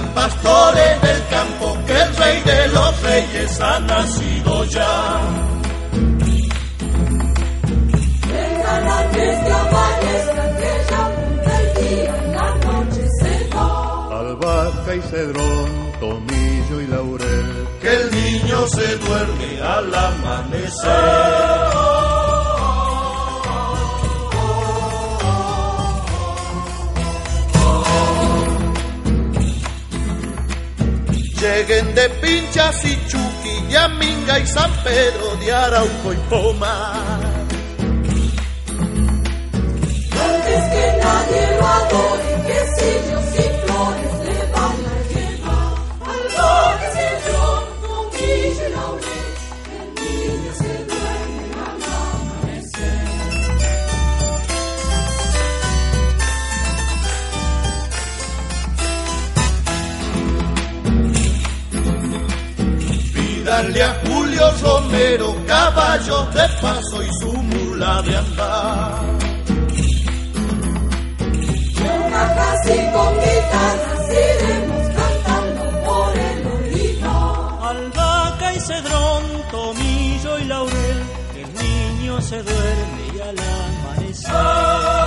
pastores del campo, que el rey de los reyes ha nacido ya. Vengan antes que amanezca, que ya apunta el día, en la noche se va. Albahaca y cedrón, tomillo y laurel. Que el niño se duerme al amanecer. De Pinchas y Chuqui, Yaminga y San Pedro de Arauco y Poma. Antes que nadie Pídanle a Julio Romero caballos de paso y su mula de andar. Una casa y con guitarras iremos cantando por el olivo. Albahaca y cedrón, tomillo y laurel, el niño se duerme y al amanecer.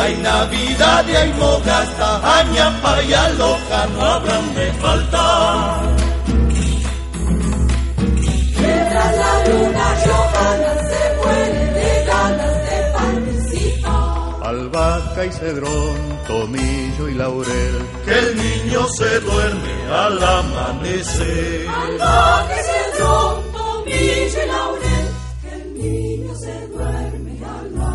Hay Navidad y hay Mogasta, Añapa y Aloja no habrán de faltar. Mientras la luna Johanna se muere de ganas de participar. Albahaca y cedrón, tomillo y laurel, que el niño se duerme al amanecer. Albahaca y cedrón, tomillo y laurel, que el niño se duerme al amanecer.